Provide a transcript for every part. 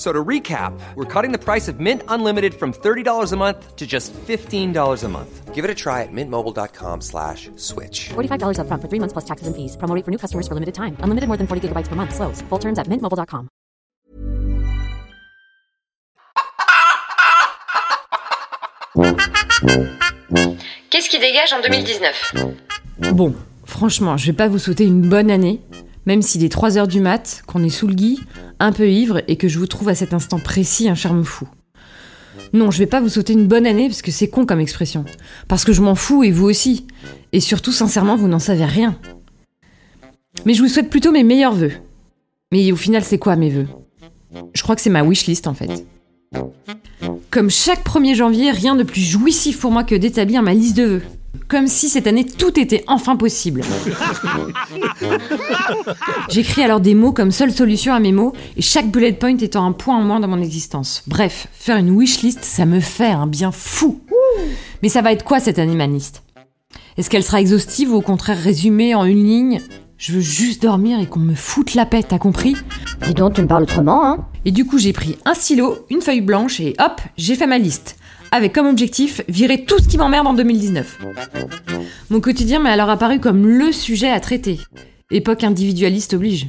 So to recap, we're cutting the price of Mint Unlimited from $30 a month to just $15 a month. Give it a try at mintmobile.com slash switch. $45 upfront for three months plus taxes and fees. Promo rate for new customers for limited time. Unlimited more than 40 gigabytes per month. Slows. Full terms at mintmobile.com. Qu'est-ce qui dégage en 2019 Bon, franchement, je vais pas vous souhaiter une bonne année, même s'il est 3h du mat, qu'on est sous le gui, un peu ivre et que je vous trouve à cet instant précis un charme fou. Non, je vais pas vous souhaiter une bonne année parce que c'est con comme expression. Parce que je m'en fous et vous aussi. Et surtout, sincèrement, vous n'en savez rien. Mais je vous souhaite plutôt mes meilleurs vœux. Mais au final, c'est quoi mes vœux Je crois que c'est ma wishlist en fait. Comme chaque 1er janvier, rien de plus jouissif pour moi que d'établir ma liste de vœux. Comme si cette année tout était enfin possible. J'écris alors des mots comme seule solution à mes mots, et chaque bullet point étant un point en moins dans mon existence. Bref, faire une wishlist, ça me fait un bien fou. Mais ça va être quoi cette année Est-ce qu'elle sera exhaustive ou au contraire résumée en une ligne? Je veux juste dormir et qu'on me foute la paix, t'as compris? Dis donc, tu me parles autrement, hein Et du coup, j'ai pris un stylo, une feuille blanche et hop, j'ai fait ma liste. Avec comme objectif, virer tout ce qui m'emmerde en 2019. Mon quotidien m'est alors apparu comme le sujet à traiter. Époque individualiste oblige.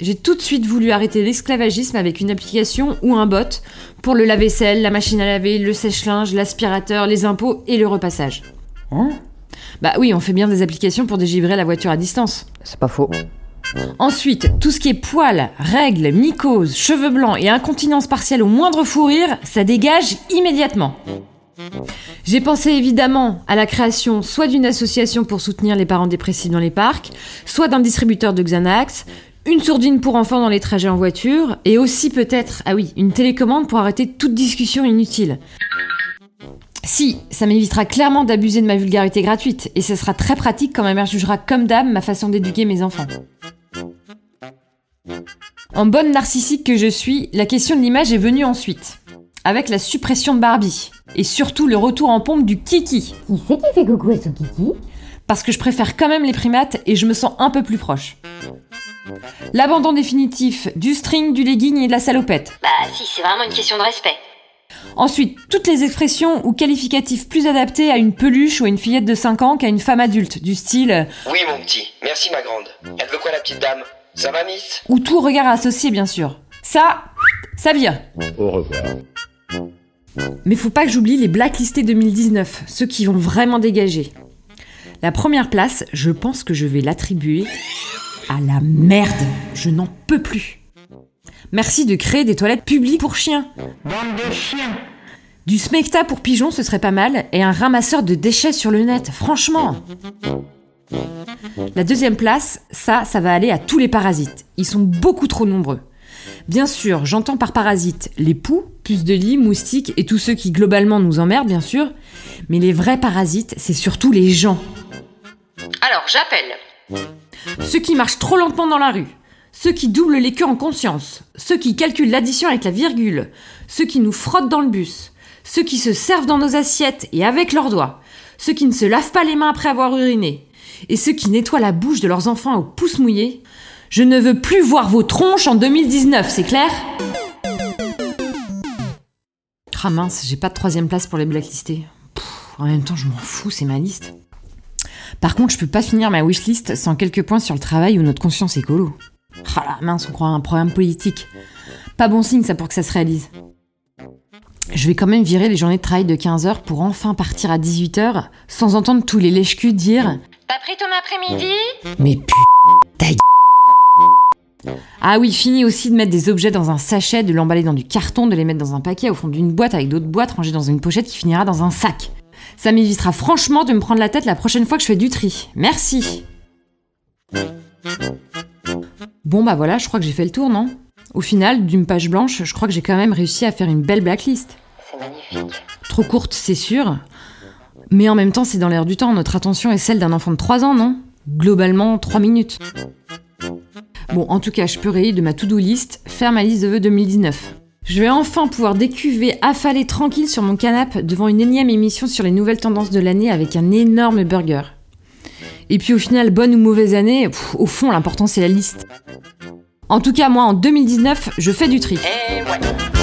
J'ai tout de suite voulu arrêter l'esclavagisme avec une application ou un bot pour le lave-vaisselle, la machine à laver, le sèche-linge, l'aspirateur, les impôts et le repassage. Hein? Bah oui, on fait bien des applications pour dégivrer la voiture à distance. C'est pas faux. Ensuite, tout ce qui est poils, règles, mycoses, cheveux blancs et incontinence partielle au moindre fou rire, ça dégage immédiatement. J'ai pensé évidemment à la création soit d'une association pour soutenir les parents dépressifs dans les parcs, soit d'un distributeur de Xanax, une sourdine pour enfants dans les trajets en voiture, et aussi peut-être, ah oui, une télécommande pour arrêter toute discussion inutile. Si, ça m'évitera clairement d'abuser de ma vulgarité gratuite, et ce sera très pratique quand ma mère jugera comme dame ma façon d'éduquer mes enfants. En bonne narcissique que je suis, la question de l'image est venue ensuite. Avec la suppression de Barbie. Et surtout le retour en pompe du Kiki. Qui c'est qui fait coucou à son kiki? Parce que je préfère quand même les primates et je me sens un peu plus proche. L'abandon définitif du string, du legging et de la salopette. Bah si, c'est vraiment une question de respect. Ensuite, toutes les expressions ou qualificatifs plus adaptés à une peluche ou à une fillette de 5 ans qu'à une femme adulte, du style Oui, mon petit. Merci, ma grande. Elle veut quoi, la petite dame? Ça va, Miss ou tout regard associé bien sûr. Ça, ça vire. Au revoir. Mais faut pas que j'oublie les blacklistés 2019, ceux qui vont vraiment dégager. La première place, je pense que je vais l'attribuer à la merde. Je n'en peux plus. Merci de créer des toilettes publiques pour chiens. Du smecta pour pigeons, ce serait pas mal, et un ramasseur de déchets sur le net, franchement. La deuxième place, ça, ça va aller à tous les parasites. Ils sont beaucoup trop nombreux. Bien sûr, j'entends par parasites les poux, puces de lit, moustiques et tous ceux qui globalement nous emmerdent, bien sûr. Mais les vrais parasites, c'est surtout les gens. Alors, j'appelle. Ceux qui marchent trop lentement dans la rue. Ceux qui doublent les queues en conscience. Ceux qui calculent l'addition avec la virgule. Ceux qui nous frottent dans le bus. Ceux qui se servent dans nos assiettes et avec leurs doigts. Ceux qui ne se lavent pas les mains après avoir uriné. Et ceux qui nettoient la bouche de leurs enfants au pouce mouillé. Je ne veux plus voir vos tronches en 2019, c'est clair? Ah mince, j'ai pas de troisième place pour les blacklistés. En même temps, je m'en fous, c'est ma liste. Par contre, je peux pas finir ma wishlist sans quelques points sur le travail ou notre conscience écolo. Ah la mince, on croit à un programme politique. Pas bon signe ça pour que ça se réalise. Je vais quand même virer les journées de travail de 15 heures pour enfin partir à 18 heures sans entendre tous les lèche-culs dire T'as pris ton après-midi Mais putain, ta gueule. Ah oui, fini aussi de mettre des objets dans un sachet, de l'emballer dans du carton, de les mettre dans un paquet au fond d'une boîte avec d'autres boîtes rangées dans une pochette qui finira dans un sac. Ça m'évitera franchement de me prendre la tête la prochaine fois que je fais du tri. Merci. Bon bah voilà, je crois que j'ai fait le tour, non? Au final, d'une page blanche, je crois que j'ai quand même réussi à faire une belle blacklist. C'est magnifique. Trop courte, c'est sûr. Mais en même temps, c'est dans l'air du temps. Notre attention est celle d'un enfant de 3 ans, non? Globalement, 3 minutes. Bon, en tout cas, je peux rayer de ma to-do list, faire ma liste de vœux 2019. Je vais enfin pouvoir décuver, affaler tranquille sur mon canapé devant une énième émission sur les nouvelles tendances de l'année avec un énorme burger. Et puis au final, bonne ou mauvaise année, au fond, l'important c'est la liste. En tout cas, moi, en 2019, je fais du tri. Et ouais.